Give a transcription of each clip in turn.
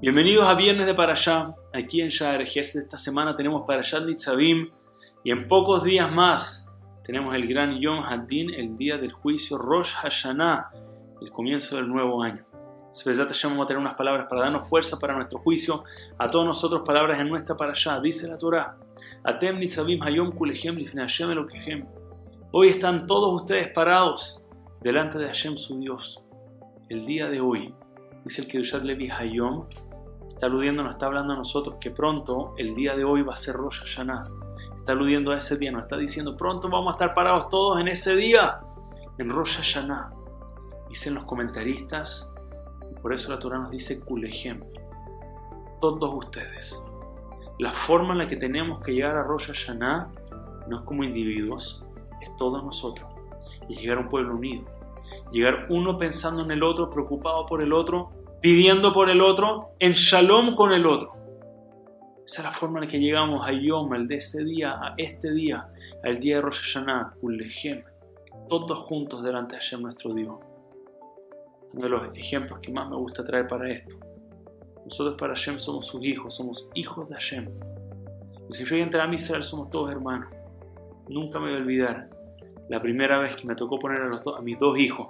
Bienvenidos a Viernes de Parashá. Aquí en Sha'ar esta semana tenemos Parashat Nitzavim y en pocos días más tenemos el gran Yom Hadin, el día del juicio Rosh Hashanah, el comienzo del nuevo año. Svezat vamos a tener unas palabras para darnos fuerza para nuestro juicio. A todos nosotros palabras en nuestra Parashá. Dice la Torah, Atem Nitzavim Hayom Kulechem Lifne Hashem Elokehem. Hoy están todos ustedes parados delante de Hashem su Dios. El día de hoy, dice el Kedushat Levi Hayom, Está aludiendo, nos está hablando a nosotros que pronto, el día de hoy va a ser Rosh Hashanah. Está aludiendo a ese día, nos está diciendo pronto vamos a estar parados todos en ese día, en Rosh Hashanah. Dicen los comentaristas, y por eso la Torah nos dice Kulehem, todos ustedes. La forma en la que tenemos que llegar a Rosh Hashanah no es como individuos, es todos nosotros. Y llegar a un pueblo unido. Llegar uno pensando en el otro, preocupado por el otro, pidiendo por el otro, en shalom con el otro. Esa es la forma en la que llegamos a Yom, el de ese día, a este día, al día de Rosh Hashanah, Kulechem, todos juntos delante de Hashem nuestro Dios. Uno de los ejemplos que más me gusta traer para esto. Nosotros para Hashem somos sus hijos, somos hijos de Hashem. Y si fui entre a Israel somos todos hermanos. Nunca me voy a olvidar la primera vez que me tocó poner a, los a mis dos hijos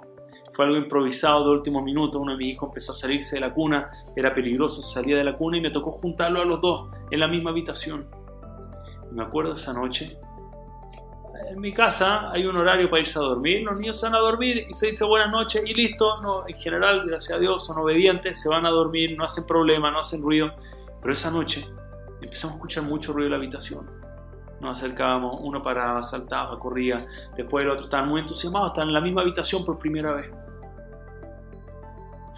fue algo improvisado de último minuto. Uno de mis hijos empezó a salirse de la cuna, era peligroso, salía de la cuna y me tocó juntarlo a los dos en la misma habitación. me acuerdo esa noche. En mi casa hay un horario para irse a dormir. Los niños se van a dormir y se dice buenas noches y listo. No, en general, gracias a Dios, son obedientes, se van a dormir, no hacen problema, no hacen ruido. Pero esa noche empezamos a escuchar mucho ruido en la habitación nos acercábamos, uno paraba, saltaba, corría, después el otro estaban muy entusiasmados, estaban en la misma habitación por primera vez.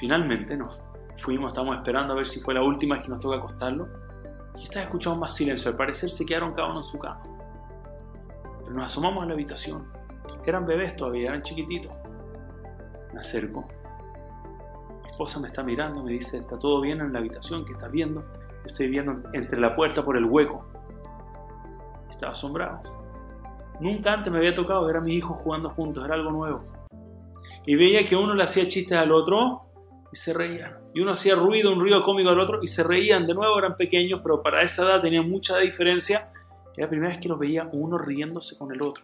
Finalmente nos fuimos, estábamos esperando a ver si fue la última que nos toca acostarlo, y esta escuchamos más silencio, al parecer se quedaron cada uno en su cama. Pero nos asomamos a la habitación, eran bebés todavía, eran chiquititos. Me acerco, mi esposa me está mirando, me dice, ¿está todo bien en la habitación que estás viendo? Yo estoy viendo entre la puerta por el hueco estaba asombrado. Nunca antes me había tocado ver a mis hijos jugando juntos, era algo nuevo. Y veía que uno le hacía chistes al otro y se reían. Y uno hacía ruido, un ruido cómico al otro y se reían. De nuevo eran pequeños, pero para esa edad tenían mucha diferencia. Era la primera vez que los veía uno riéndose con el otro.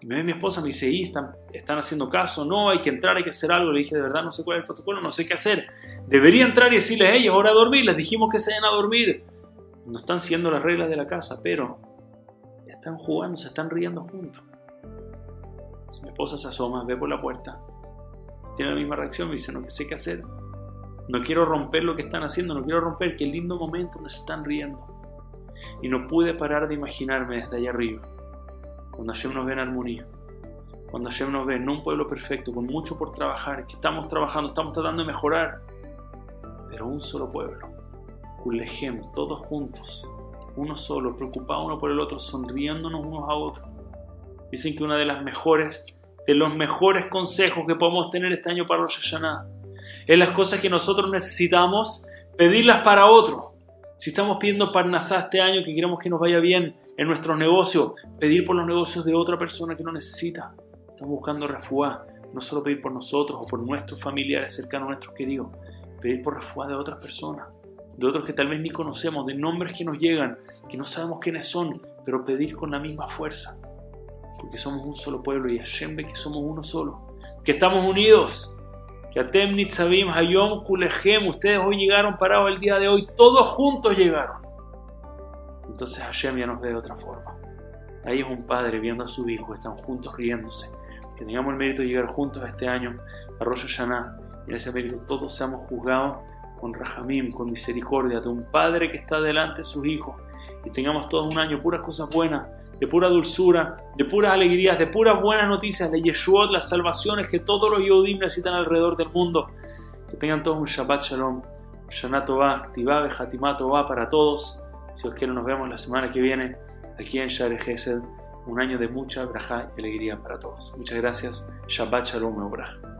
Y me ve mi esposa, me dice, están, están haciendo caso, no, hay que entrar, hay que hacer algo. Le dije, de verdad, no sé cuál es el protocolo, no sé qué hacer. Debería entrar y decirles a ellos, ahora a dormir. Les dijimos que se vayan a dormir no están siguiendo las reglas de la casa, pero están jugando, se están riendo juntos. Mi esposa se asoma, ve por la puerta, tiene la misma reacción, me dice, no sé qué hacer. No quiero romper lo que están haciendo, no quiero romper qué lindo momento donde se están riendo. Y no pude parar de imaginarme desde allá arriba, cuando Hashem nos ve en armonía, cuando Hashem nos ve no un pueblo perfecto, con mucho por trabajar, que estamos trabajando, estamos tratando de mejorar, pero un solo pueblo Kulehem, todos juntos, uno solo, preocupado uno por el otro, sonriéndonos unos a otros. Dicen que una de las mejores, de los mejores consejos que podemos tener este año para los Hashanah es las cosas que nosotros necesitamos pedirlas para otro. Si estamos pidiendo Parnasá este año, que queremos que nos vaya bien en nuestros negocios, pedir por los negocios de otra persona que no necesita. Estamos buscando refuá, no solo pedir por nosotros o por nuestros familiares cercanos, nuestros queridos, pedir por refuá de otras personas de otros que tal vez ni conocemos, de nombres que nos llegan, que no sabemos quiénes son, pero pedir con la misma fuerza, porque somos un solo pueblo y Hashem ve que somos uno solo, que estamos unidos, que Atem Nitzavim Hayom Kulechem, ustedes hoy llegaron parados el día de hoy, todos juntos llegaron. Entonces Hashem ya nos ve de otra forma. Ahí es un padre viendo a su hijo, están juntos riéndose. Que tengamos el mérito de llegar juntos este año a Rosh Hashanah y en ese mérito todos seamos juzgados con Rajamim, con misericordia, de un Padre que está delante de sus hijos, y tengamos todo un año puras cosas buenas, de pura dulzura, de puras alegrías, de puras buenas noticias, de Yeshuot, las salvaciones que todos los Yehudim necesitan alrededor del mundo. Que tengan todos un Shabbat Shalom, Shana Tová, Bejatimá Tová para todos. Si os quiero, nos vemos la semana que viene aquí en Share Gesed. Un año de mucha braja y alegría para todos. Muchas gracias. Shabbat Shalom, Braja.